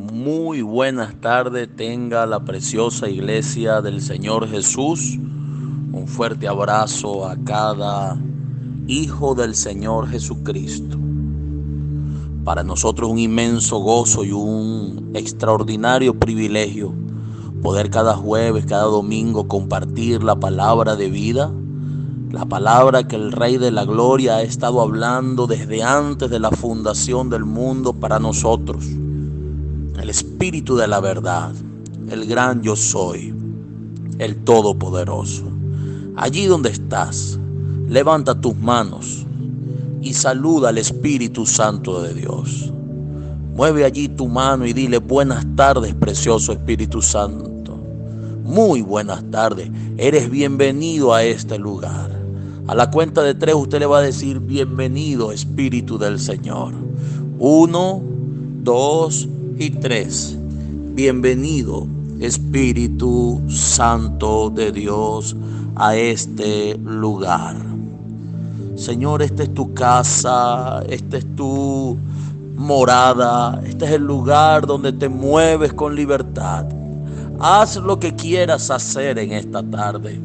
Muy buenas tardes tenga la preciosa iglesia del Señor Jesús. Un fuerte abrazo a cada hijo del Señor Jesucristo. Para nosotros un inmenso gozo y un extraordinario privilegio poder cada jueves, cada domingo compartir la palabra de vida, la palabra que el Rey de la Gloria ha estado hablando desde antes de la fundación del mundo para nosotros el Espíritu de la verdad, el gran yo soy, el Todopoderoso. Allí donde estás, levanta tus manos y saluda al Espíritu Santo de Dios. Mueve allí tu mano y dile buenas tardes, precioso Espíritu Santo. Muy buenas tardes. Eres bienvenido a este lugar. A la cuenta de tres usted le va a decir bienvenido Espíritu del Señor. Uno, dos, y tres. Bienvenido Espíritu Santo de Dios a este lugar. Señor, esta es tu casa, esta es tu morada, este es el lugar donde te mueves con libertad. Haz lo que quieras hacer en esta tarde.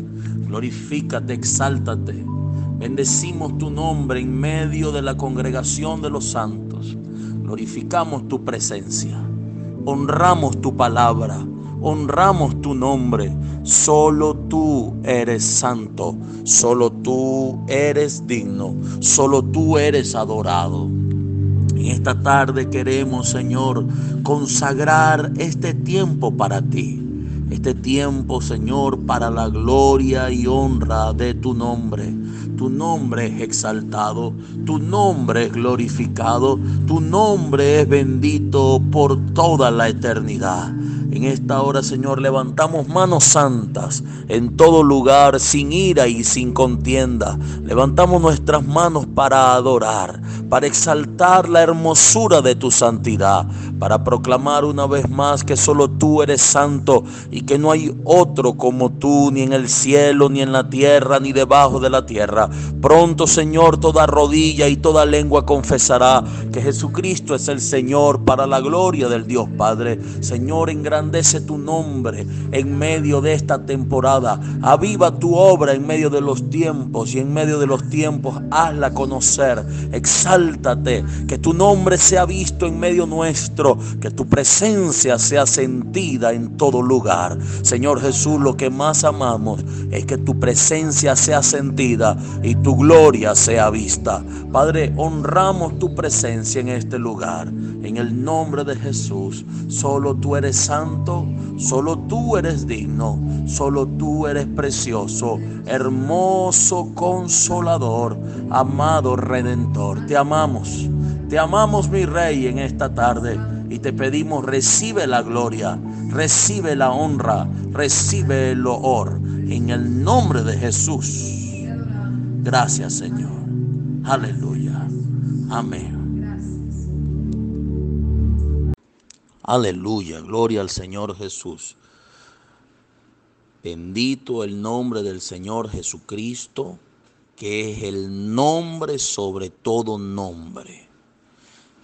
Glorifícate, exáltate. Bendecimos tu nombre en medio de la congregación de los santos. Glorificamos tu presencia honramos tu palabra, honramos tu nombre. Solo tú eres santo, solo tú eres digno, solo tú eres adorado. En esta tarde queremos, Señor, consagrar este tiempo para ti. Este tiempo, Señor, para la gloria y honra de tu nombre. Tu nombre es exaltado, tu nombre es glorificado, tu nombre es bendito por toda la eternidad. En esta hora, Señor, levantamos manos santas en todo lugar, sin ira y sin contienda. Levantamos nuestras manos para adorar, para exaltar la hermosura de tu santidad, para proclamar una vez más que solo tú eres santo y que no hay otro como tú, ni en el cielo, ni en la tierra, ni debajo de la tierra. Pronto, Señor, toda rodilla y toda lengua confesará que Jesucristo es el Señor para la gloria del Dios Padre. Señor, en tu nombre en medio de esta temporada. Aviva tu obra en medio de los tiempos y en medio de los tiempos hazla conocer. Exáltate, que tu nombre sea visto en medio nuestro, que tu presencia sea sentida en todo lugar. Señor Jesús, lo que más amamos es que tu presencia sea sentida y tu gloria sea vista. Padre, honramos tu presencia en este lugar. En el nombre de Jesús, solo tú eres santo, solo tú eres digno, solo tú eres precioso, hermoso consolador, amado redentor. Te amamos, te amamos mi rey en esta tarde y te pedimos recibe la gloria, recibe la honra, recibe el loor en el nombre de Jesús. Gracias Señor. Aleluya. Amén. Aleluya, gloria al Señor Jesús. Bendito el nombre del Señor Jesucristo, que es el nombre sobre todo nombre.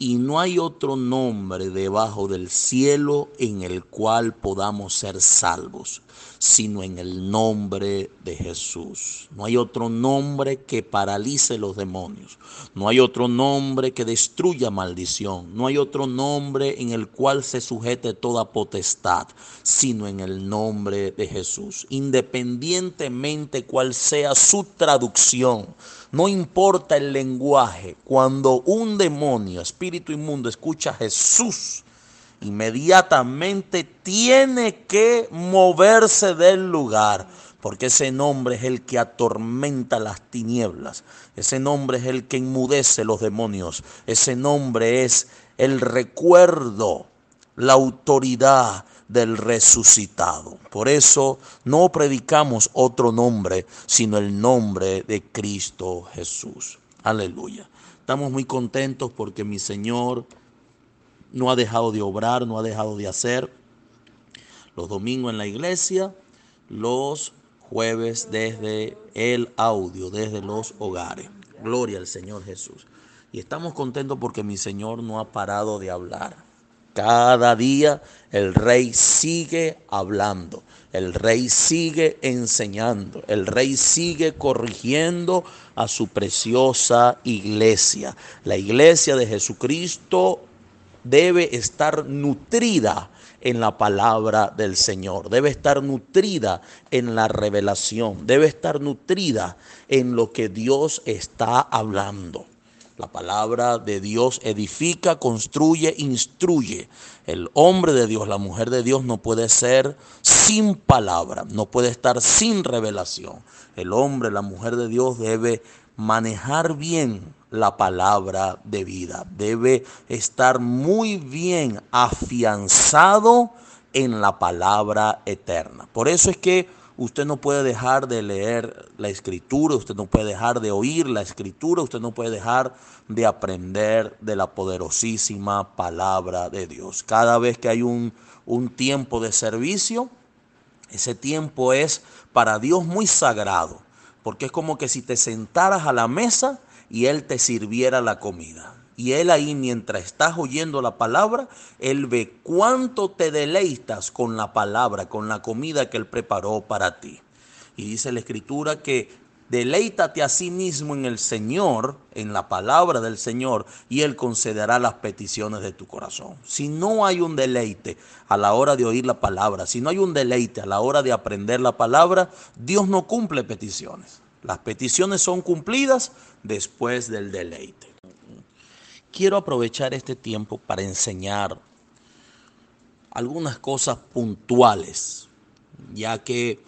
Y no hay otro nombre debajo del cielo en el cual podamos ser salvos, sino en el nombre de Jesús. No hay otro nombre que paralice los demonios. No hay otro nombre que destruya maldición. No hay otro nombre en el cual se sujete toda potestad, sino en el nombre de Jesús. Independientemente cuál sea su traducción, no importa el lenguaje, cuando un demonio, espíritu inmundo, escucha a Jesús, inmediatamente tiene que moverse del lugar, porque ese nombre es el que atormenta las tinieblas, ese nombre es el que enmudece los demonios, ese nombre es el recuerdo, la autoridad del resucitado. Por eso no predicamos otro nombre, sino el nombre de Cristo Jesús. Aleluya. Estamos muy contentos porque mi Señor no ha dejado de obrar, no ha dejado de hacer. Los domingos en la iglesia, los jueves desde el audio, desde los hogares. Gloria al Señor Jesús. Y estamos contentos porque mi Señor no ha parado de hablar. Cada día el rey sigue hablando, el rey sigue enseñando, el rey sigue corrigiendo a su preciosa iglesia. La iglesia de Jesucristo debe estar nutrida en la palabra del Señor, debe estar nutrida en la revelación, debe estar nutrida en lo que Dios está hablando. La palabra de Dios edifica, construye, instruye. El hombre de Dios, la mujer de Dios no puede ser sin palabra, no puede estar sin revelación. El hombre, la mujer de Dios debe manejar bien la palabra de vida. Debe estar muy bien afianzado en la palabra eterna. Por eso es que usted no puede dejar de leer la escritura, usted no puede dejar de oír la escritura, usted no puede dejar de aprender de la poderosísima palabra de Dios. Cada vez que hay un, un tiempo de servicio, ese tiempo es para Dios muy sagrado, porque es como que si te sentaras a la mesa y Él te sirviera la comida. Y Él ahí mientras estás oyendo la palabra, Él ve cuánto te deleitas con la palabra, con la comida que Él preparó para ti. Y dice la escritura que deleítate a sí mismo en el Señor, en la palabra del Señor, y Él concederá las peticiones de tu corazón. Si no hay un deleite a la hora de oír la palabra, si no hay un deleite a la hora de aprender la palabra, Dios no cumple peticiones. Las peticiones son cumplidas después del deleite. Quiero aprovechar este tiempo para enseñar algunas cosas puntuales, ya que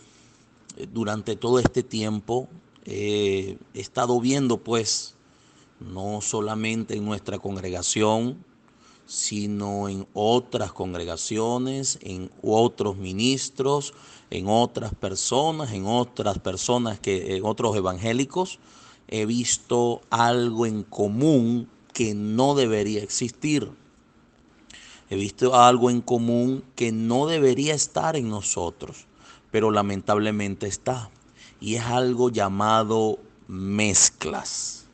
eh, durante todo este tiempo he estado viendo pues no solamente en nuestra congregación, sino en otras congregaciones, en otros ministros, en otras personas, en otras personas que en otros evangélicos, he visto algo en común que no debería existir. He visto algo en común que no debería estar en nosotros, pero lamentablemente está. Y es algo llamado mezclas.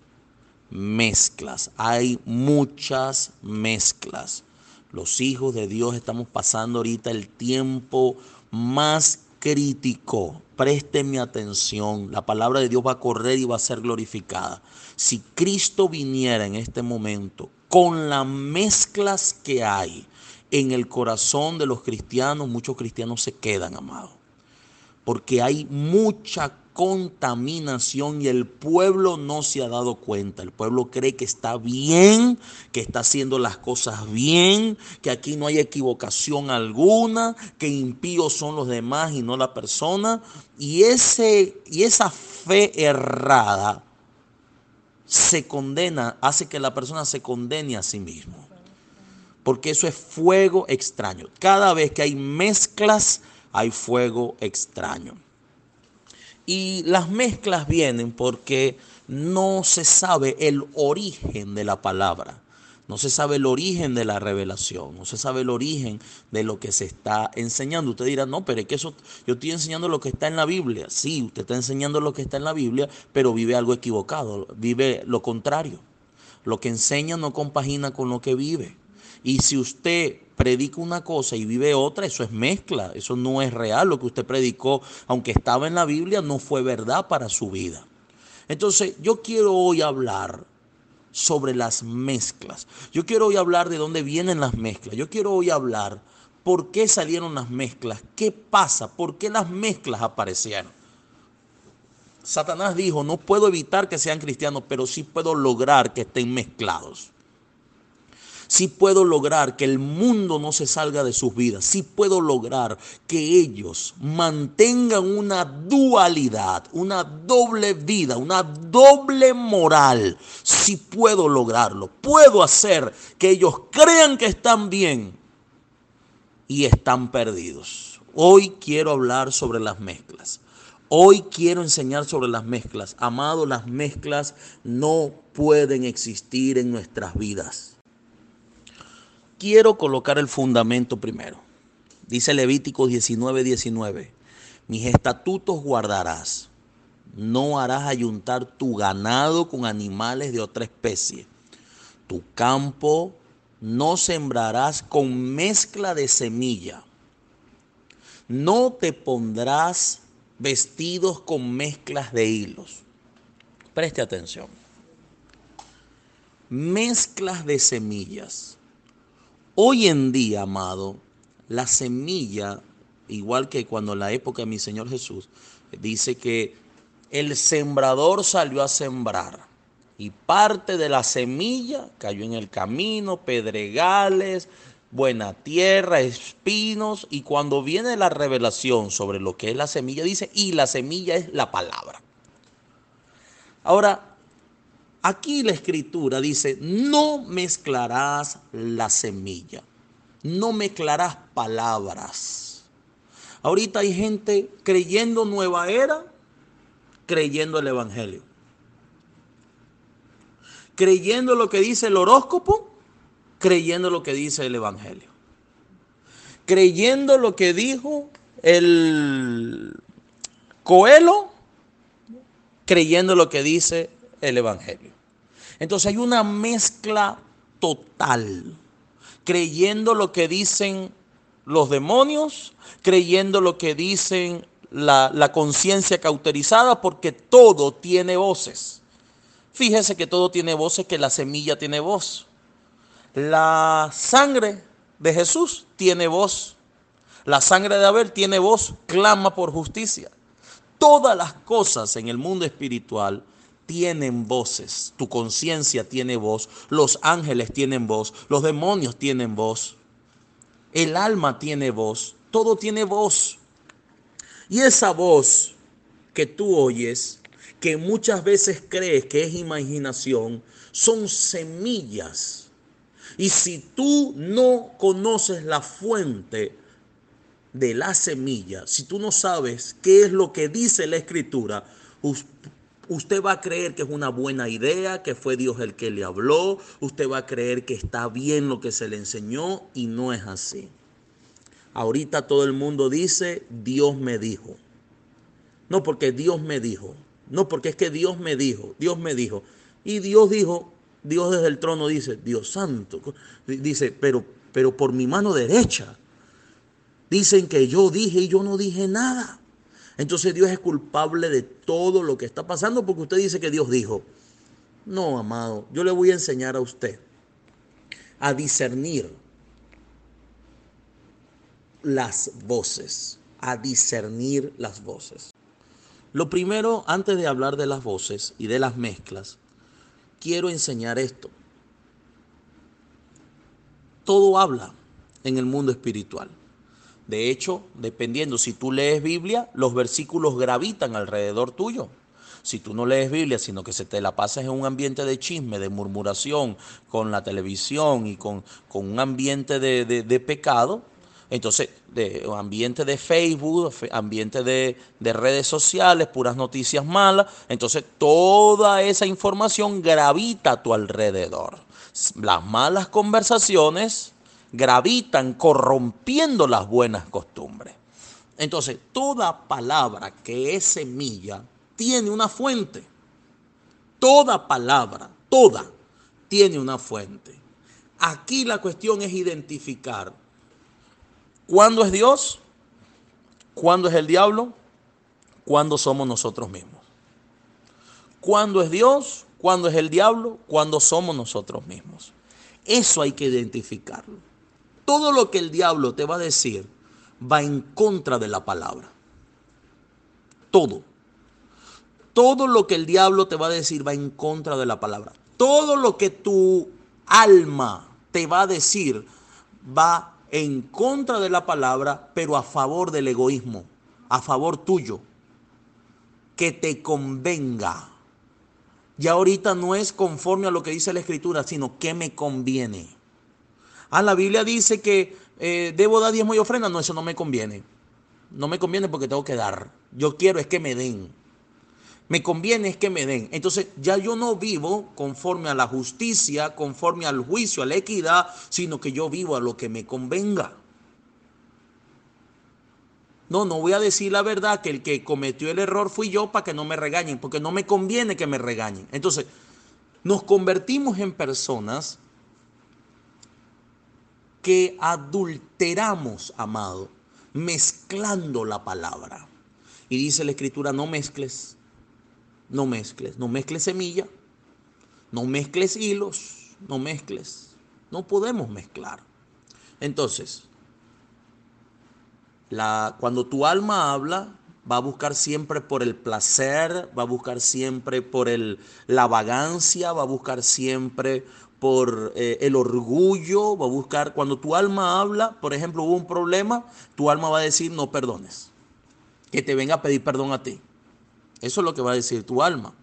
Mezclas. Hay muchas mezclas. Los hijos de Dios estamos pasando ahorita el tiempo más crítico. Présteme atención. La palabra de Dios va a correr y va a ser glorificada. Si Cristo viniera en este momento con las mezclas que hay en el corazón de los cristianos, muchos cristianos se quedan, amados. Porque hay mucha contaminación y el pueblo no se ha dado cuenta. El pueblo cree que está bien, que está haciendo las cosas bien, que aquí no hay equivocación alguna, que impíos son los demás y no la persona. Y, ese, y esa fe errada se condena, hace que la persona se condene a sí mismo. Porque eso es fuego extraño. Cada vez que hay mezclas, hay fuego extraño. Y las mezclas vienen porque no se sabe el origen de la palabra. No se sabe el origen de la revelación, no se sabe el origen de lo que se está enseñando. Usted dirá, no, pero es que eso, yo estoy enseñando lo que está en la Biblia. Sí, usted está enseñando lo que está en la Biblia, pero vive algo equivocado, vive lo contrario. Lo que enseña no compagina con lo que vive. Y si usted predica una cosa y vive otra, eso es mezcla, eso no es real. Lo que usted predicó, aunque estaba en la Biblia, no fue verdad para su vida. Entonces, yo quiero hoy hablar sobre las mezclas. Yo quiero hoy hablar de dónde vienen las mezclas. Yo quiero hoy hablar por qué salieron las mezclas, qué pasa, por qué las mezclas aparecieron. Satanás dijo, no puedo evitar que sean cristianos, pero sí puedo lograr que estén mezclados si puedo lograr que el mundo no se salga de sus vidas, si puedo lograr que ellos mantengan una dualidad, una doble vida, una doble moral, si puedo lograrlo, puedo hacer que ellos crean que están bien y están perdidos. Hoy quiero hablar sobre las mezclas. Hoy quiero enseñar sobre las mezclas. Amado, las mezclas no pueden existir en nuestras vidas quiero colocar el fundamento primero. Dice Levítico 19, 19. Mis estatutos guardarás. No harás ayuntar tu ganado con animales de otra especie. Tu campo no sembrarás con mezcla de semilla. No te pondrás vestidos con mezclas de hilos. Preste atención. Mezclas de semillas. Hoy en día, amado, la semilla, igual que cuando en la época de mi Señor Jesús, dice que el sembrador salió a sembrar y parte de la semilla cayó en el camino, pedregales, buena tierra, espinos, y cuando viene la revelación sobre lo que es la semilla, dice, y la semilla es la palabra. Ahora, aquí la escritura dice, no mezclarás la semilla, no mezclarás palabras. Ahorita hay gente creyendo nueva era, creyendo el Evangelio. Creyendo lo que dice el horóscopo, creyendo lo que dice el Evangelio. Creyendo lo que dijo el Coelho, creyendo lo que dice el Evangelio. Entonces hay una mezcla total, creyendo lo que dicen los demonios, creyendo lo que dicen la, la conciencia cauterizada, porque todo tiene voces. Fíjese que todo tiene voces, que la semilla tiene voz. La sangre de Jesús tiene voz. La sangre de Abel tiene voz, clama por justicia. Todas las cosas en el mundo espiritual tienen voces. Tu conciencia tiene voz, los ángeles tienen voz, los demonios tienen voz, el alma tiene voz, todo tiene voz. Y esa voz que tú oyes, que muchas veces crees que es imaginación, son semillas y si tú no conoces la fuente de la semilla, si tú no sabes qué es lo que dice la escritura, usted va a creer que es una buena idea, que fue Dios el que le habló, usted va a creer que está bien lo que se le enseñó y no es así. Ahorita todo el mundo dice, Dios me dijo. No porque Dios me dijo, no porque es que Dios me dijo, Dios me dijo. Y Dios dijo, Dios desde el trono dice, Dios santo, dice, pero, pero por mi mano derecha. Dicen que yo dije y yo no dije nada. Entonces Dios es culpable de todo lo que está pasando porque usted dice que Dios dijo. No, amado, yo le voy a enseñar a usted a discernir las voces, a discernir las voces. Lo primero, antes de hablar de las voces y de las mezclas, quiero enseñar esto. Todo habla en el mundo espiritual. De hecho, dependiendo, si tú lees Biblia, los versículos gravitan alrededor tuyo. Si tú no lees Biblia, sino que se te la pasas en un ambiente de chisme, de murmuración, con la televisión y con, con un ambiente de, de pecado, entonces, de ambiente de Facebook, ambiente de, redes sociales, puras noticias malas. Entonces, toda esa información gravita a tu alrededor. Las malas conversaciones gravitan corrompiendo las buenas costumbres. Entonces, toda palabra que es semilla tiene una fuente. Toda palabra, toda, tiene una fuente. Aquí la cuestión es identificar ¿Cuándo es Dios? ¿Cuándo es el diablo? ¿Cuándo somos nosotros mismos? ¿Cuándo es Dios? ¿Cuándo es el diablo? ¿Cuándo somos nosotros mismos? Eso hay que identificarlo. Todo lo que el diablo te va a decir va en contra de la palabra. Todo. Todo lo que el diablo te va a decir va en contra de la palabra. Todo lo que tu alma te va a decir va en contra de la palabra, pero a favor del egoísmo, a favor tuyo, que te convenga. Y ahorita no es conforme a lo que dice la escritura, sino que me conviene. Ah, la Biblia dice que eh, debo dar diezmo y ofrenda. No, eso no me conviene. No me conviene porque tengo que dar. Yo quiero es que me den me conviene es que me den. Entonces ya yo no vivo conforme a la justicia, conforme al juicio, a la equidad, sino que yo vivo a lo que me convenga. No, no voy a decir la verdad que el que cometió el error fui yo para que no me regañen, porque no me conviene que me regañen. Entonces, nos convertimos en personas porque adulteramos, amado, mezclando la palabra. Y dice la escritura, no mezcles, no mezcles, no mezcles semilla, no mezcles hilos, no mezcles. No podemos mezclar. Entonces, cuando tu alma habla, va a buscar siempre por el placer, va a buscar siempre por el, la vagancia, va a buscar siempre por eh, el orgullo, va a buscar, cuando tu alma habla, por ejemplo, hubo un problema, tu alma va a decir no perdones, que te venga a pedir perdón a ti. Eso es lo que va a decir tu alma.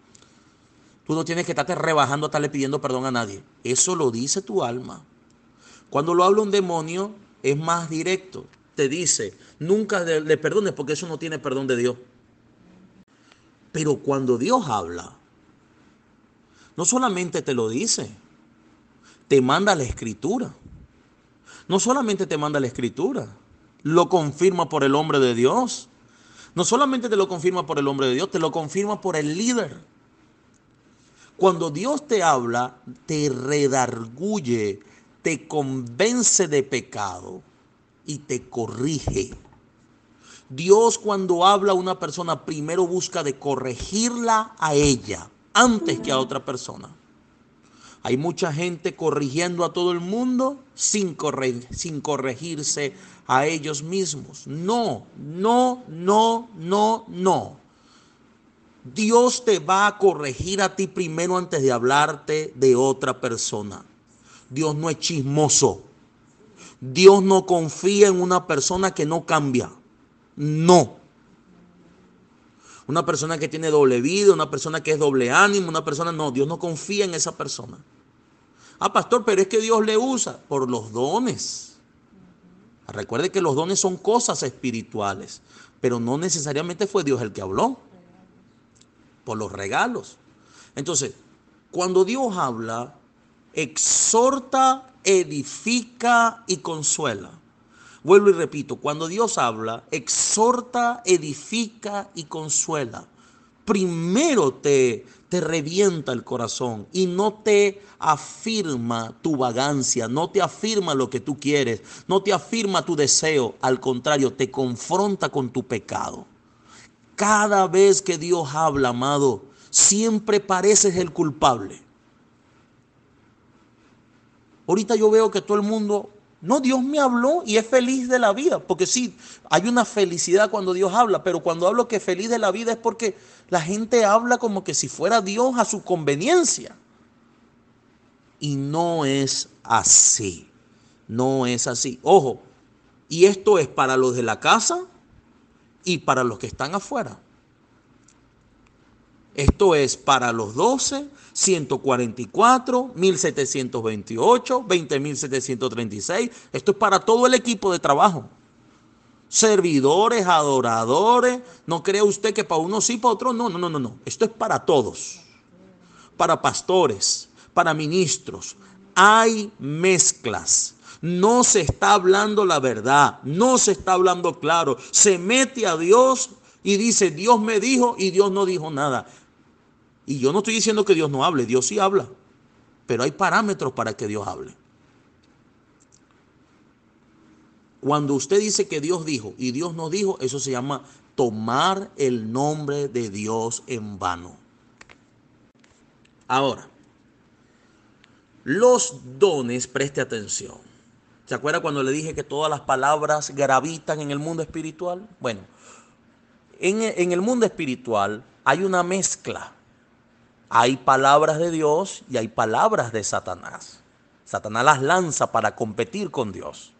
Tú no tienes que estarte rebajando, estarle pidiendo perdón a nadie. Eso lo dice tu alma. Cuando lo habla un demonio, es más directo. Te dice, nunca le perdones porque eso no tiene perdón de Dios. Pero cuando Dios habla, no solamente te lo dice, te manda la escritura. No solamente te manda la escritura, lo confirma por el hombre de Dios. No solamente te lo confirma por el hombre de Dios, te lo confirma por el líder. Cuando Dios te habla, te redarguye, te convence de pecado y te corrige. Dios cuando habla a una persona primero busca de corregirla a ella antes que a otra persona. Hay mucha gente corrigiendo a todo el mundo sin, sin corregirse a ellos mismos. No, no, no, no, no. Dios te va a corregir a ti primero antes de hablarte de otra persona. Dios no es chismoso. Dios no confía en una persona que no cambia. No. Una persona que tiene doble vida, una persona que es doble ánimo, una persona, no, Dios no confía en esa persona. Ah, pastor, pero es que Dios le usa por los dones. Recuerde que los dones son cosas espirituales, pero no necesariamente fue Dios el que habló. Por los regalos. Entonces, cuando Dios habla, exhorta, edifica y consuela. Vuelvo y repito, cuando Dios habla, exhorta, edifica y consuela. Primero te, te revienta el corazón y no te afirma tu vagancia, no te afirma lo que tú quieres, no te afirma tu deseo, al contrario, te confronta con tu pecado. Cada vez que Dios habla, amado, siempre pareces el culpable. Ahorita yo veo que todo el mundo no, Dios me habló y es feliz de la vida, porque sí, hay una felicidad cuando Dios habla, pero cuando hablo que feliz de la vida es porque la gente habla como que si fuera Dios a su conveniencia. Y no es así, no es así. Ojo, y esto es para los de la casa y para los que están afuera. Esto es para los 12, 144, 1728, 20736. Esto es para todo el equipo de trabajo. Servidores, adoradores. No crea usted que para uno sí, para otro no. No, no, no, no. Esto es para todos. Para pastores, para ministros. Hay mezclas. No se está hablando la verdad. No se está hablando claro. Se mete a Dios y dice, Dios me dijo y Dios no dijo nada. Y yo no estoy diciendo que Dios no hable, Dios sí habla, pero hay parámetros para que Dios hable. Cuando usted dice que Dios dijo y Dios no dijo, eso se llama tomar el nombre de Dios en vano. Ahora, los dones, preste atención. ¿Se acuerda cuando le dije que todas las palabras gravitan en el mundo espiritual? Bueno, en, en el mundo espiritual hay una mezcla hay palabras de Dios y hay palabras de Satanás. Satanás las lanza para competir con Dios.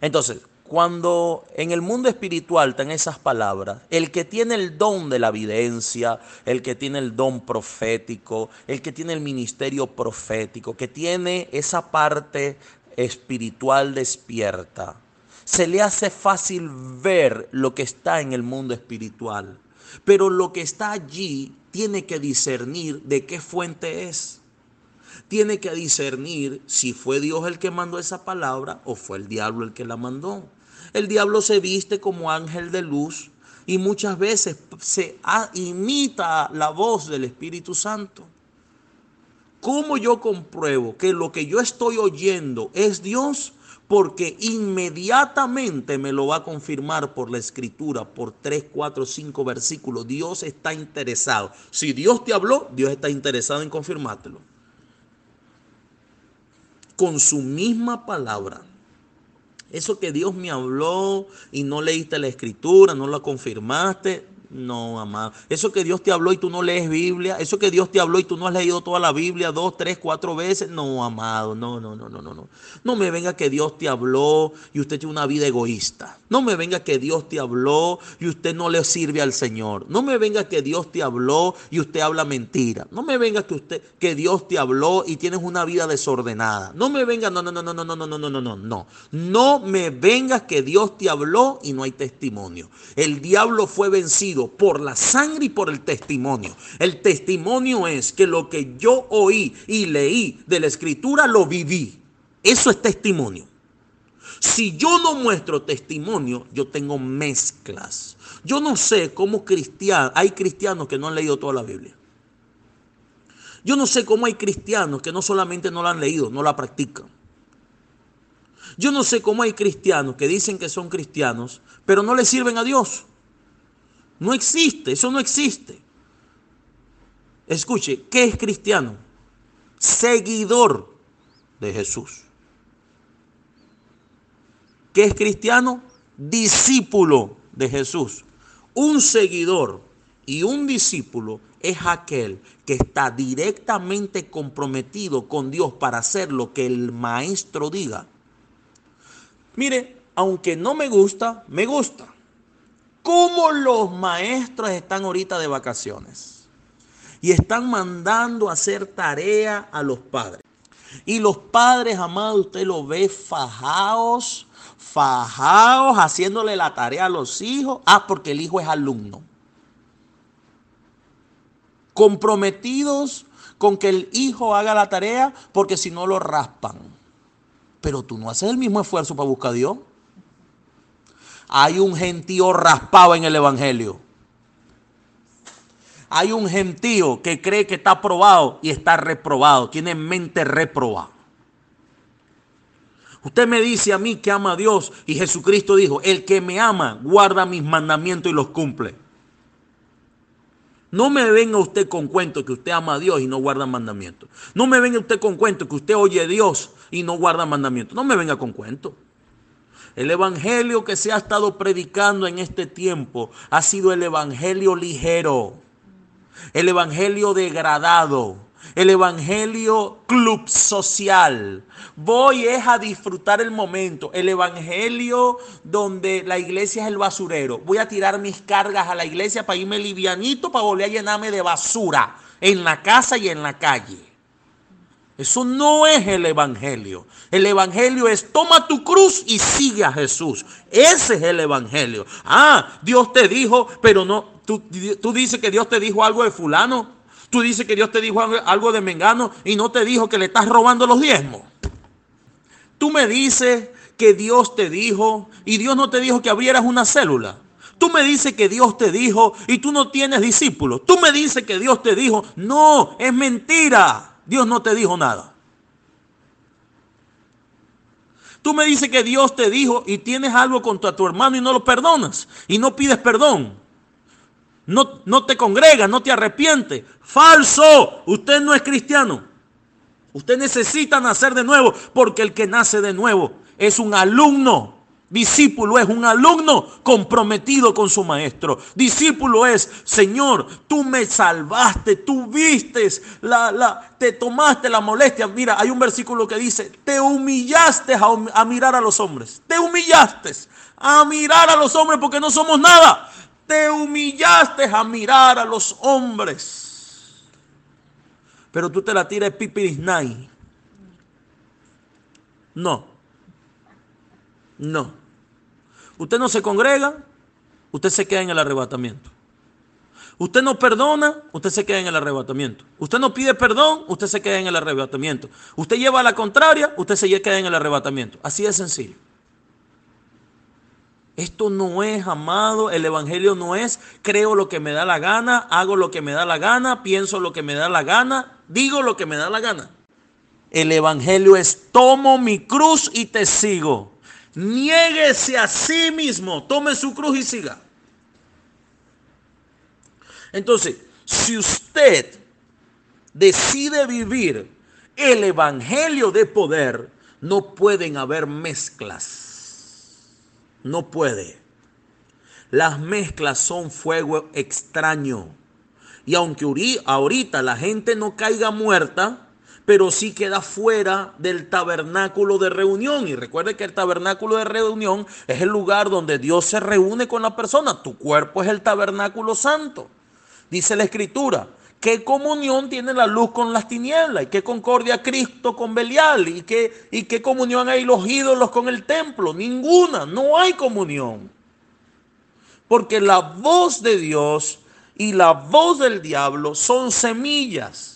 Entonces, cuando en el mundo espiritual están esas palabras, el que tiene el don de la evidencia, el que tiene el don profético, el que tiene el ministerio profético, que tiene esa parte espiritual despierta, se le hace fácil ver lo que está en el mundo espiritual. Pero lo que está allí tiene que discernir de qué fuente es. Tiene que discernir si fue Dios el que mandó esa palabra o fue el diablo el que la mandó. El diablo se viste como ángel de luz y muchas veces se imita la voz del Espíritu Santo. ¿Cómo yo compruebo que lo que yo estoy oyendo es Dios? Porque inmediatamente me lo va a confirmar por la escritura, por 3, 4, 5 versículos. Dios está interesado. Si Dios te habló, Dios está interesado en confirmártelo. Con su misma palabra. Eso que Dios me habló y no leíste la escritura, no la confirmaste, no, amado. Eso que Dios te habló y tú no lees Biblia, eso que Dios te habló y tú no has leído toda la Biblia dos, tres, cuatro veces, no, amado, no, no, no, no, no, no. No me venga que Dios te habló y usted tiene una vida egoísta. No me venga que Dios te habló y usted no le sirve al Señor. No me venga que Dios te habló y usted habla mentira. No me venga que usted que Dios te habló y tienes una vida desordenada. No me venga, no, no, no, no, no, no, no, no, no, no, no. No me venga que Dios te habló y no hay testimonio. El diablo fue vencido por la sangre y por el testimonio. El testimonio es que lo que yo oí y leí de la escritura lo viví. Eso es testimonio. Si yo no muestro testimonio, yo tengo mezclas. Yo no sé cómo cristianos, hay cristianos que no han leído toda la Biblia. Yo no sé cómo hay cristianos que no solamente no la han leído, no la practican. Yo no sé cómo hay cristianos que dicen que son cristianos, pero no le sirven a Dios. No existe, eso no existe. Escuche, ¿qué es cristiano? Seguidor de Jesús. ¿Qué es cristiano? Discípulo de Jesús. Un seguidor y un discípulo es aquel que está directamente comprometido con Dios para hacer lo que el maestro diga. Mire, aunque no me gusta, me gusta. ¿Cómo los maestros están ahorita de vacaciones? Y están mandando a hacer tarea a los padres. Y los padres, amados, usted lo ve fajados, fajados, haciéndole la tarea a los hijos. Ah, porque el hijo es alumno. Comprometidos con que el hijo haga la tarea porque si no lo raspan. Pero tú no haces el mismo esfuerzo para buscar a Dios hay un gentío raspado en el Evangelio. Hay un gentío que cree que está aprobado y está reprobado, tiene mente reprobada. Usted me dice a mí que ama a Dios y Jesucristo dijo, el que me ama guarda mis mandamientos y los cumple. No me venga usted con cuento que usted ama a Dios y no guarda mandamientos. No me venga usted con cuento que usted oye a Dios y no guarda mandamientos. No me venga con cuento. El evangelio que se ha estado predicando en este tiempo ha sido el evangelio ligero, el evangelio degradado, el evangelio club social. Voy es a disfrutar el momento. El evangelio donde la iglesia es el basurero. Voy a tirar mis cargas a la iglesia para irme livianito, para volver a llenarme de basura en la casa y en la calle. Eso no es el Evangelio. El Evangelio es toma tu cruz y sigue a Jesús. Ese es el Evangelio. Ah, Dios te dijo, pero no, tú, tú dices que Dios te dijo algo de fulano. Tú dices que Dios te dijo algo de Mengano y no te dijo que le estás robando los diezmos. Tú me dices que Dios te dijo y Dios no te dijo que abrieras una célula. Tú me dices que Dios te dijo y tú no tienes discípulos. Tú me dices que Dios te dijo. No, es mentira. Dios no te dijo nada. Tú me dices que Dios te dijo y tienes algo contra tu hermano y no lo perdonas y no pides perdón. No, no te congregas, no te arrepientes. Falso. Usted no es cristiano. Usted necesita nacer de nuevo porque el que nace de nuevo es un alumno Discípulo es un alumno comprometido con su maestro. Discípulo es, Señor, tú me salvaste, tú vistes, la, la, te tomaste la molestia. Mira, hay un versículo que dice, te humillaste a, a mirar a los hombres. Te humillaste a mirar a los hombres porque no somos nada. Te humillaste a mirar a los hombres. Pero tú te la tiras pipirisnay. No. No. Usted no se congrega, usted se queda en el arrebatamiento. Usted no perdona, usted se queda en el arrebatamiento. Usted no pide perdón, usted se queda en el arrebatamiento. Usted lleva a la contraria, usted se queda en el arrebatamiento. Así de sencillo. Esto no es, amado, el Evangelio no es creo lo que me da la gana, hago lo que me da la gana, pienso lo que me da la gana, digo lo que me da la gana. El Evangelio es tomo mi cruz y te sigo. Niéguese a sí mismo, tome su cruz y siga. Entonces, si usted decide vivir el Evangelio de poder, no pueden haber mezclas no puede. Las mezclas son fuego extraño. Y aunque ahorita la gente no caiga muerta, pero sí queda fuera del tabernáculo de reunión. Y recuerde que el tabernáculo de reunión es el lugar donde Dios se reúne con la persona. Tu cuerpo es el tabernáculo santo. Dice la escritura, ¿Qué comunión tiene la luz con las tinieblas? ¿Y qué concordia Cristo con Belial? ¿Y qué, ¿Y qué comunión hay los ídolos con el templo? Ninguna, no hay comunión. Porque la voz de Dios y la voz del diablo son semillas.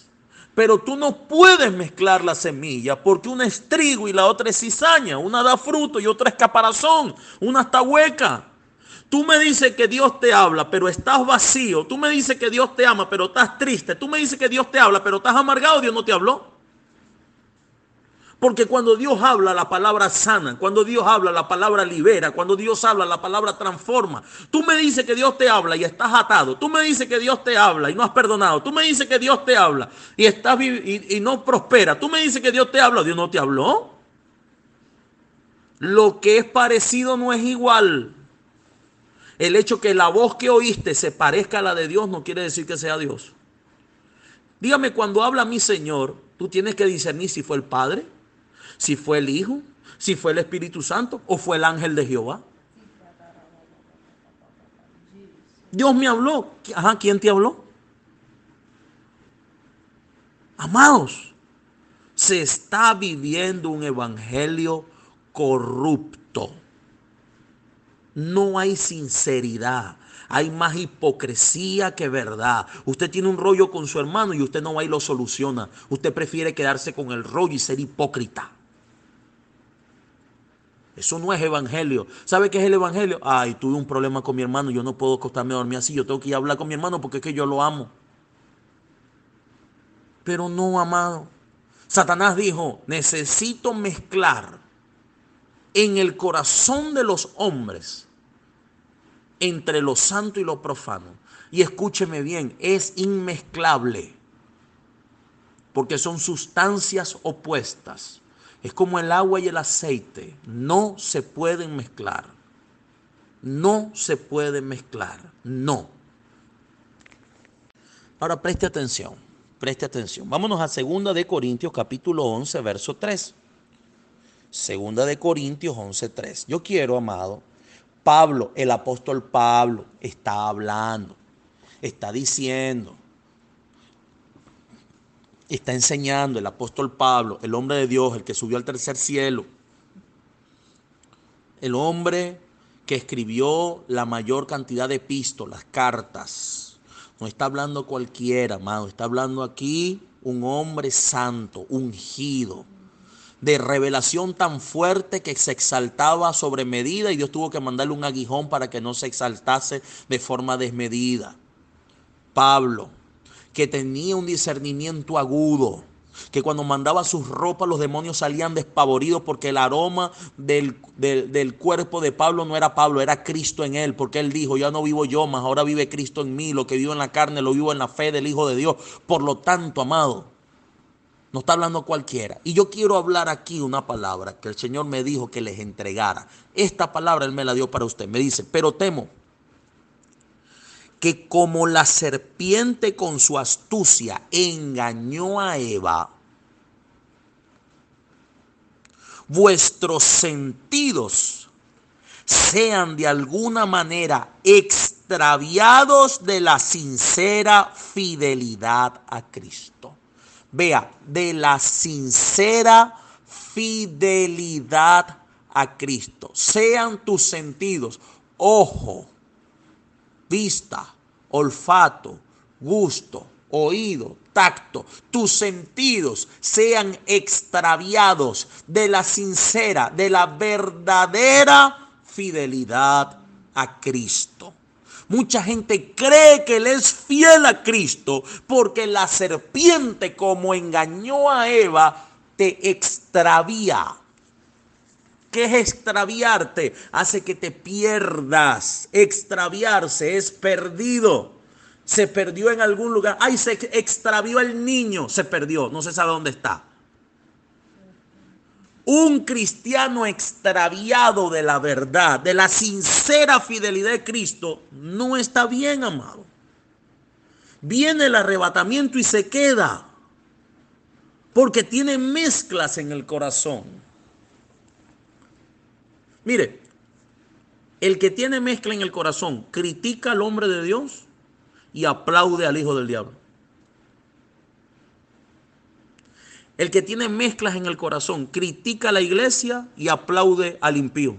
Pero tú no puedes mezclar la semilla porque una es trigo y la otra es cizaña. Una da fruto y otra es caparazón. Una está hueca. Tú me dices que Dios te habla, pero estás vacío. Tú me dices que Dios te ama, pero estás triste. Tú me dices que Dios te habla, pero estás amargado. Dios no te habló. Porque cuando Dios habla, la palabra sana. Cuando Dios habla, la palabra libera. Cuando Dios habla, la palabra transforma. Tú me dices que Dios te habla y estás atado. Tú me dices que Dios te habla y no has perdonado. Tú me dices que Dios te habla y, estás y, no prospera. Tú me dices que Dios te habla. Dios no te habló. Lo que es parecido no es igual. El hecho que la voz que oíste se parezca a la de Dios no quiere decir que sea Dios. Dígame, cuando habla mi Señor, tú tienes que discernir si fue el Padre, si fue el Hijo, si fue el Espíritu Santo o fue el ángel de Jehová. Dios me habló. Ajá, ¿quién te habló? Amados, se está viviendo un evangelio corrupto no hay sinceridad. Hay más hipocresía que verdad. Usted tiene un rollo con su hermano y usted no va y lo soluciona. Usted prefiere quedarse con el rollo y ser hipócrita. Eso no es evangelio. ¿Sabe qué es el evangelio? Ay, tuve un problema con mi hermano, yo no puedo acostarme a dormir así, yo tengo que ir a hablar con mi hermano porque es que yo lo amo. Pero no, amado. Satanás dijo, necesito mezclar en el corazón de los hombres entre lo santo y lo profano. Y escúcheme bien, es inmezclable, porque son sustancias opuestas. Es como el agua y el aceite, no se pueden mezclar. No se pueden mezclar, no. Ahora preste atención, preste atención. Vámonos a 2 de Corintios capítulo 11, verso 3. Segunda de Corintios 11:3. Yo quiero, amado, Pablo, el apóstol Pablo, está hablando, está diciendo, está enseñando el apóstol Pablo, el hombre de Dios, el que subió al tercer cielo, el hombre que escribió la mayor cantidad de epístolas, cartas. No está hablando cualquiera, amado, está hablando aquí un hombre santo, ungido de revelación tan fuerte que se exaltaba sobre medida y Dios tuvo que mandarle un aguijón para que no se exaltase de forma desmedida. Pablo, que tenía un discernimiento agudo, que cuando mandaba sus ropas los demonios salían despavoridos porque el aroma del, del, cuerpo de Pablo no era Pablo, era Cristo en él, porque él dijo, ya no vivo yo más, ahora vive Cristo en mí, lo que vivo en la carne lo vivo en la fe del Hijo de Dios. Por lo tanto, amado, no está hablando cualquiera. Y yo quiero hablar aquí una palabra que el Señor me dijo que les entregara. Esta palabra Él me la dio para usted. Me dice, pero temo que como la serpiente con su astucia engañó a Eva, vuestros sentidos sean de alguna manera extraviados de la sincera fidelidad a Cristo. Vea, de la sincera fidelidad a Cristo. Sean tus sentidos, ojo, vista, olfato, gusto, oído, tacto, tus sentidos sean extraviados de la sincera, de la verdadera fidelidad a Cristo. Mucha gente cree que él es fiel a Cristo porque la serpiente como engañó a Eva te extravía. ¿Qué es extraviarte? Hace que te pierdas. Extraviarse es perdido. Se perdió en algún lugar. Ay, se extravió el niño. Se perdió. No se sabe dónde está. Un cristiano extraviado de la verdad, de la sincera fidelidad de Cristo, no está bien, amado. Viene el arrebatamiento y se queda, porque tiene mezclas en el corazón. Mire, el que tiene mezcla en el corazón critica al hombre de Dios y aplaude al hijo del diablo. El que tiene mezclas en el corazón critica a la iglesia y aplaude al impío.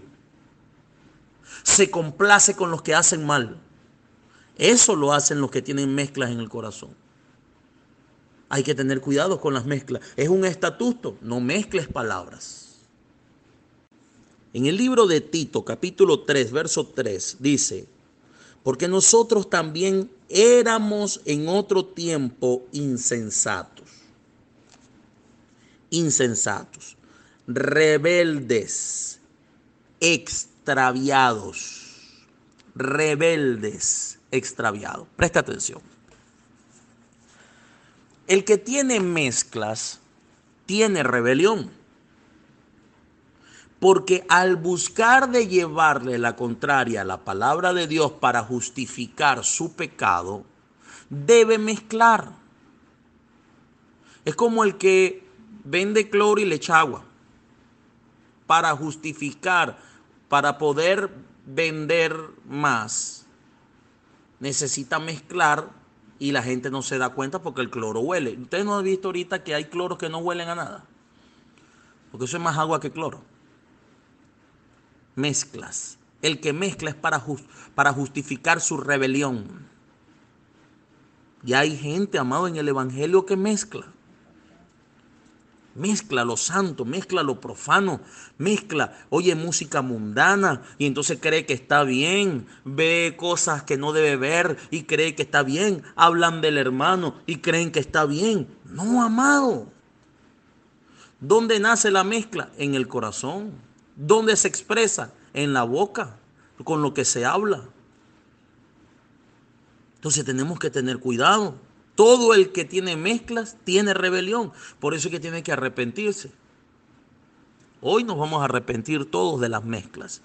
Se complace con los que hacen mal. Eso lo hacen los que tienen mezclas en el corazón. Hay que tener cuidado con las mezclas. Es un estatuto, no mezcles palabras. En el libro de Tito, capítulo 3, verso 3, dice, porque nosotros también éramos en otro tiempo insensatos insensatos, rebeldes, extraviados, rebeldes, extraviados. Presta atención. El que tiene mezclas tiene rebelión. Porque al buscar de llevarle la contraria a la palabra de Dios para justificar su pecado, debe mezclar. Es como el que vende cloro y le echa agua para justificar, para poder vender más, necesita mezclar y la gente no se da cuenta porque el cloro huele. Ustedes no han visto ahorita que hay cloros que no huelen a nada, porque eso es más agua que cloro. Mezclas. El que mezcla es para, para justificar su rebelión. Y hay gente, amado, en el Evangelio que mezcla. Mezcla lo santo, mezcla lo profano, mezcla, oye música mundana y entonces cree que está bien, ve cosas que no debe ver y cree que está bien, hablan del hermano y creen que está bien. No, amado. ¿Dónde nace la mezcla? En el corazón. ¿Dónde se expresa? En la boca, con lo que se habla. Entonces tenemos que tener cuidado. Todo el que tiene mezclas tiene rebelión. Por eso es que tiene que arrepentirse. Hoy nos vamos a arrepentir todos de las mezclas.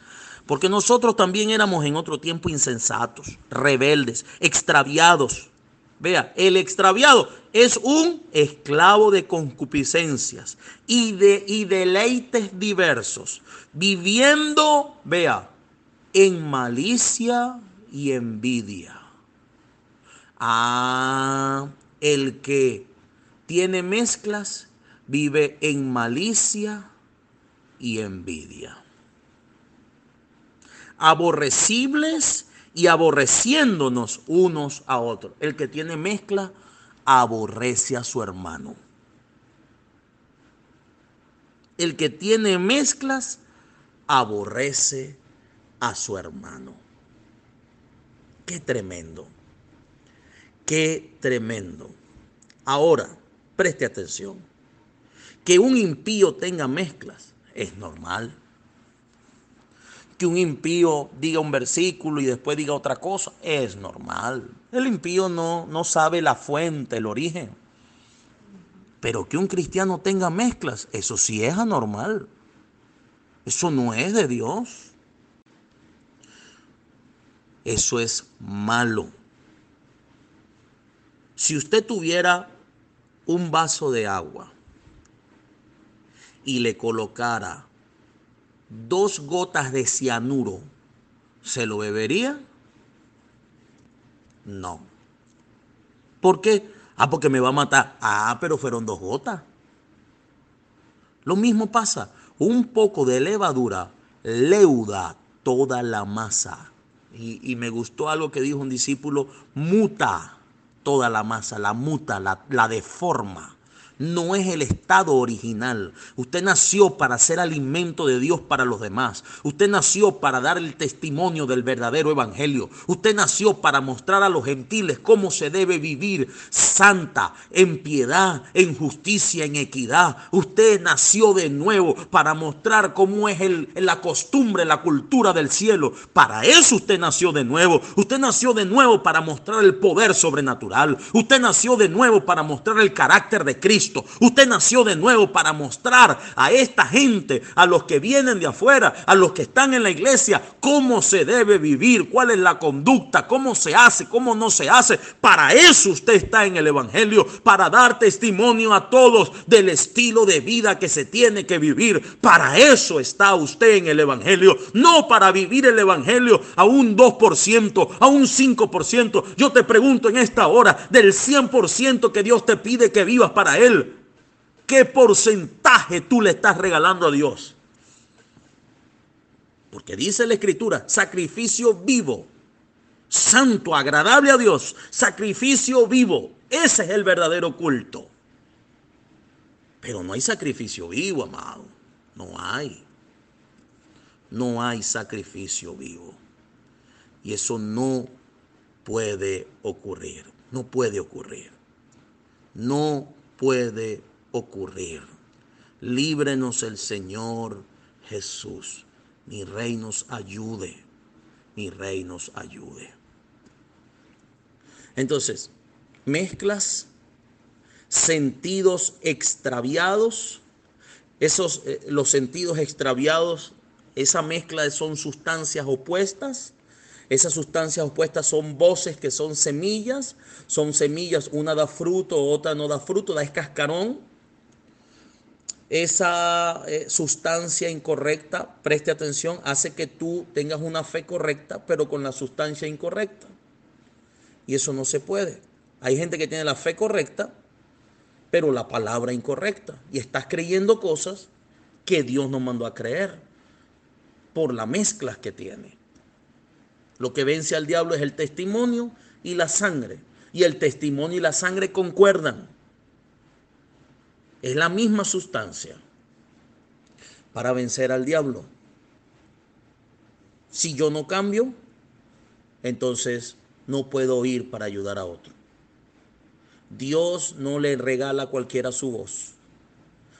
Porque nosotros también éramos en otro tiempo insensatos, rebeldes, extraviados. Vea, el extraviado es un esclavo de concupiscencias y de y deleites diversos, viviendo, vea, en malicia y envidia. Ah, el que tiene mezclas vive en malicia y envidia. Aborrecibles y aborreciéndonos unos a otros. El que tiene mezcla aborrece a su hermano. El que tiene mezclas aborrece a su hermano. Qué tremendo. Qué tremendo. Ahora, preste atención. Que un impío tenga mezclas es normal. Que un impío diga un versículo y después diga otra cosa es normal. El impío no, no sabe la fuente, el origen. Pero que un cristiano tenga mezclas, eso sí es anormal. Eso no es de Dios. Eso es malo. Si usted tuviera un vaso de agua y le colocara dos gotas de cianuro, ¿se lo bebería? No. ¿Por qué? Ah, porque me va a matar. Ah, pero fueron dos gotas. Lo mismo pasa. Un poco de levadura leuda toda la masa. Y, y me gustó algo que dijo un discípulo, muta toda la masa, la muta, la, deforma. No es el estado original. Usted nació para ser alimento de Dios para los demás. Usted nació para dar el testimonio del verdadero evangelio. Usted nació para mostrar a los gentiles cómo se debe vivir santa, en piedad, en justicia, en equidad. Usted nació de nuevo para mostrar cómo es el, la costumbre, la cultura del cielo. Para eso usted nació de nuevo. Usted nació de nuevo para mostrar el poder sobrenatural. Usted nació de nuevo para mostrar el carácter de Cristo. Usted nació de nuevo para mostrar a esta gente, a los que vienen de afuera, a los que están en la iglesia, cómo se debe vivir, cuál es la conducta, cómo se hace, cómo no se hace. Para eso usted está en el Evangelio, para dar testimonio a todos del estilo de vida que se tiene que vivir. Para eso está usted en el Evangelio, no para vivir el Evangelio a un 2%, a un 5%. Yo te pregunto en esta hora, del 100% que Dios te pide que vivas para Él, ¿qué porcentaje tú le estás regalando a Dios? Porque dice la escritura, sacrificio vivo, santo, agradable a Dios, sacrificio vivo. Ese es el verdadero culto. Pero no hay sacrificio vivo, amado. No hay. No hay sacrificio vivo. Y eso no puede ocurrir. No puede ocurrir. No puede ocurrir. Líbrenos el Señor Jesús. Mi rey nos ayude. Mi rey nos ayude. Entonces, mezclas sentidos extraviados. Esos, eh, los sentidos extraviados, esa mezcla son sustancias opuestas esas sustancias opuestas son voces que son semillas, son semillas, una da fruto, otra no da fruto, da escascarón. Esa eh, sustancia incorrecta, preste atención, hace que tú tengas una fe correcta, pero con la sustancia incorrecta. Y eso no se puede. Hay gente que tiene la fe correcta, pero la palabra incorrecta. Y estás creyendo cosas que Dios nos mandó a creer por las mezclas que tiene. Lo que vence al diablo es el testimonio y la sangre. Y el testimonio y la sangre concuerdan. Es la misma sustancia para vencer al diablo. Si yo no cambio, entonces no puedo ir para ayudar a otro. Dios no le regala a cualquiera su voz.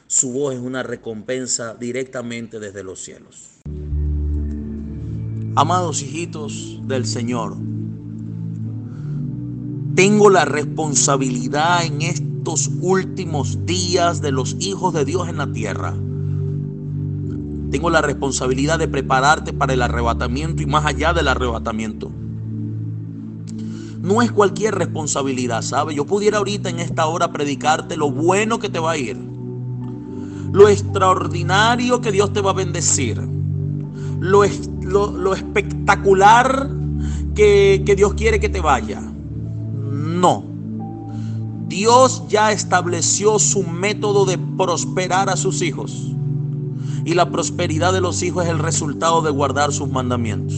Su voz es una recompensa directamente desde los cielos. Amados hijitos del Señor, tengo la responsabilidad en estos últimos días de los hijos de Dios en la tierra. Tengo la responsabilidad de prepararte para el arrebatamiento y más allá del arrebatamiento. No es cualquier responsabilidad, ¿sabe? Yo pudiera ahorita en esta hora predicarte lo bueno que te va a ir, lo extraordinario que Dios te va a bendecir lo, lo, espectacular que, que Dios quiere que te vaya. No. Dios ya estableció su método de prosperar a sus hijos. Y la prosperidad de los hijos es el resultado de guardar sus mandamientos.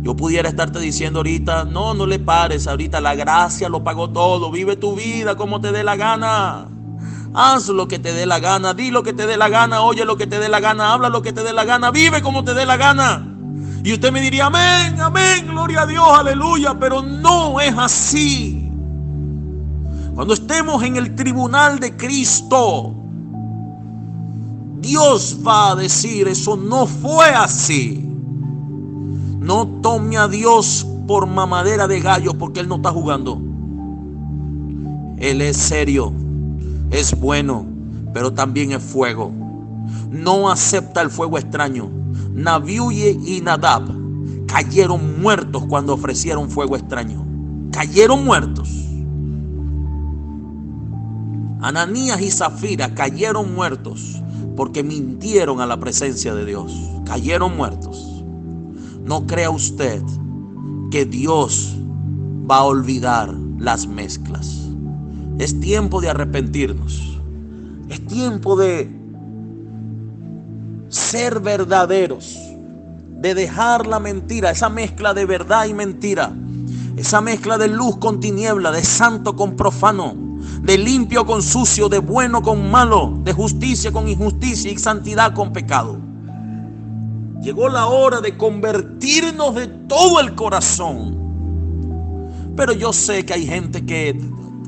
Yo pudiera estarte diciendo ahorita, no, no le pares, ahorita la gracia lo pagó todo, vive tu vida como te dé la gana. Haz lo que te dé la gana, di lo que te dé la gana, oye lo que te dé la gana, habla lo que te dé la gana, vive como te dé la gana. Y usted me diría, amén, amén, gloria a Dios, aleluya, pero no es así. Cuando estemos en el tribunal de Cristo, Dios va a decir, eso no fue así. No tome a Dios por mamadera de gallo porque Él no está jugando. Él es serio es bueno, pero también es fuego. No acepta el fuego extraño. Nabiuye y Nadab cayeron muertos cuando ofrecieron fuego extraño. Cayeron muertos. Ananías y Zafira cayeron muertos porque mintieron a la presencia de Dios. Cayeron muertos. No crea usted que Dios va a olvidar las mezclas. Es tiempo de arrepentirnos. Es tiempo de ser verdaderos, de dejar la mentira, esa mezcla de verdad y mentira, esa mezcla de luz con tiniebla, de santo con profano, de limpio con sucio, de bueno con malo, de justicia con injusticia y santidad con pecado. Llegó la hora de convertirnos de todo el corazón. Pero yo sé que hay gente que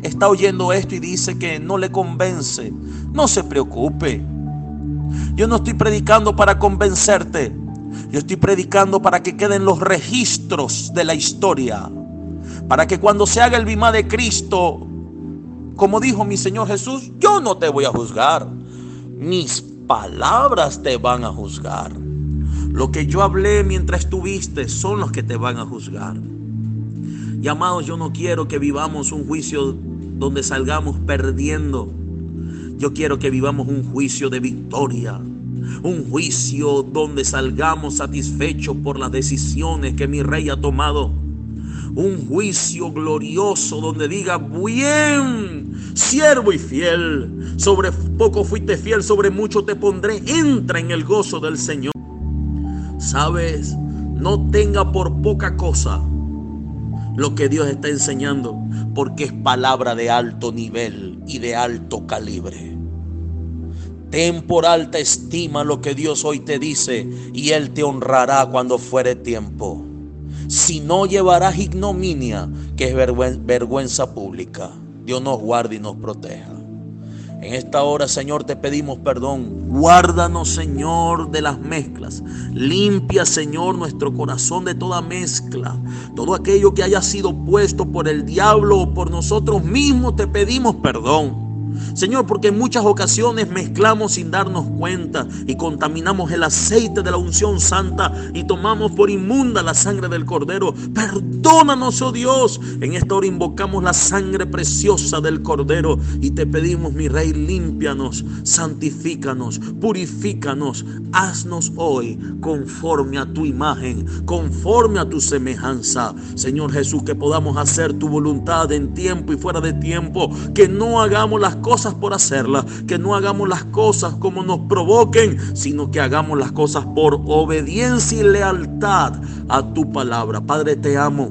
está oyendo esto y dice que no le convence. No se preocupe. Yo no estoy predicando para convencerte. Yo estoy predicando para que queden los registros de la historia. Para que cuando se haga el bimá de Cristo, como dijo mi Señor Jesús, yo no te voy a juzgar. Mis palabras te van a juzgar. Lo que yo hablé mientras estuviste son los que te van a juzgar. Y amados, yo no quiero que vivamos un juicio donde salgamos perdiendo. Yo quiero que vivamos un juicio de victoria. Un juicio donde salgamos satisfechos por las decisiones que mi rey ha tomado. Un juicio glorioso donde diga, bien, siervo y fiel, sobre poco fuiste fiel, sobre mucho te pondré, entra en el gozo del Señor. Sabes, no tenga por poca cosa lo que Dios está enseñando, porque es palabra de alto nivel y de alto calibre. Ten por alta estima lo que Dios hoy te dice y Él te honrará cuando fuere tiempo. Si no llevarás ignominia, que es vergüenza pública. Dios nos guarde y nos proteja. En esta hora, Señor, te pedimos perdón. Guárdanos, Señor, de las mezclas. Limpia, Señor, nuestro corazón de toda mezcla. Todo aquello que haya sido puesto por el diablo o por nosotros mismos, te pedimos perdón. Señor, porque en muchas ocasiones mezclamos sin darnos cuenta y contaminamos el aceite de la unción santa y tomamos por inmunda la sangre del cordero. Perdónanos, oh Dios. En esta hora invocamos la sangre preciosa del cordero y te pedimos, mi rey, límpianos, santifícanos, purifícanos. Haznos hoy conforme a tu imagen, conforme a tu semejanza. Señor Jesús, que podamos hacer tu voluntad en tiempo y fuera de tiempo, que no hagamos las cosas por hacerlas, que no hagamos las cosas como nos provoquen, sino que hagamos las cosas por obediencia y lealtad a tu palabra. Padre, te amo,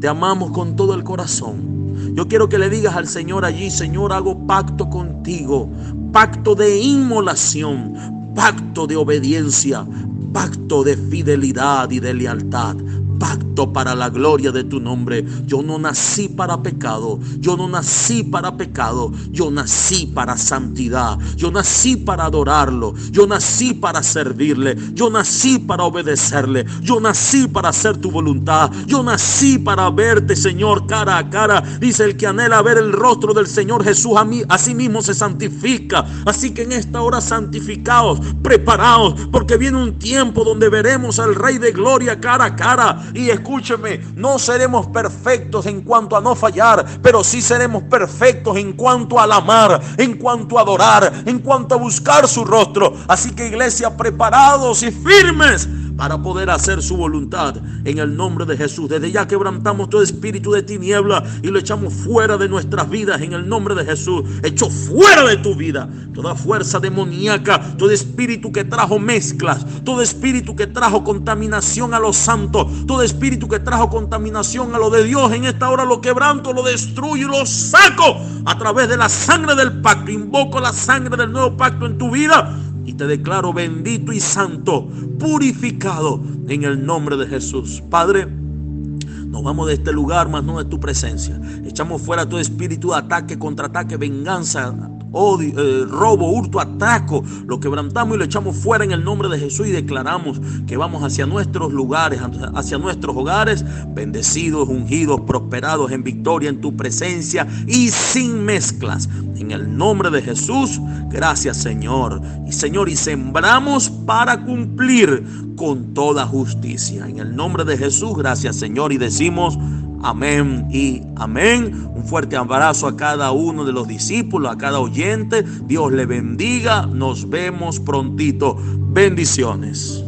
te amamos con todo el corazón. Yo quiero que le digas al Señor allí, Señor, hago pacto contigo, pacto de inmolación, pacto de obediencia, pacto de fidelidad y de lealtad pacto para la gloria de tu nombre. Yo no nací para pecado, yo no nací para pecado, yo nací para santidad, yo nací para adorarlo, yo nací para servirle, yo nací para obedecerle, yo nací para hacer tu voluntad, yo nací para verte, Señor, cara a cara. Dice el que anhela ver el rostro del Señor Jesús a mí, así mismo se santifica. Así que en esta hora santificados, preparados, porque viene un tiempo donde veremos al Rey de Gloria cara a cara y escúcheme, no seremos perfectos en cuanto a no fallar, pero sí seremos perfectos en cuanto a amar, en cuanto a adorar, en cuanto a buscar su rostro. Así que iglesia, preparados y firmes para poder hacer su voluntad en el nombre de Jesús. Desde ya quebrantamos todo espíritu de tiniebla y lo echamos fuera de nuestras vidas en el nombre de Jesús. Echo fuera de tu vida toda fuerza demoníaca, todo espíritu que trajo mezclas, todo espíritu que trajo contaminación a los santos, todo espíritu que trajo contaminación a lo de Dios. En esta hora lo quebranto, lo destruyo y lo saco a través de la sangre del pacto. Invoco la sangre del nuevo pacto en tu vida y te declaro bendito y santo, purificado en el nombre de Jesús. Padre, nos vamos de este lugar, más no de tu presencia. Echamos fuera todo espíritu de ataque, contraataque, venganza, odio, eh, robo, hurto, atraco. Lo quebrantamos y lo echamos fuera en el nombre de Jesús y declaramos que vamos hacia nuestros lugares, hacia nuestros hogares, bendecidos, ungidos, prosperados en victoria en tu presencia y sin mezclas. En el nombre de Jesús, gracias Señor. Y Señor, y sembramos para cumplir con toda justicia. En el nombre de Jesús, gracias Señor. Y decimos, Amén y amén. Un fuerte abrazo a cada uno de los discípulos, a cada oyente. Dios le bendiga. Nos vemos prontito. Bendiciones.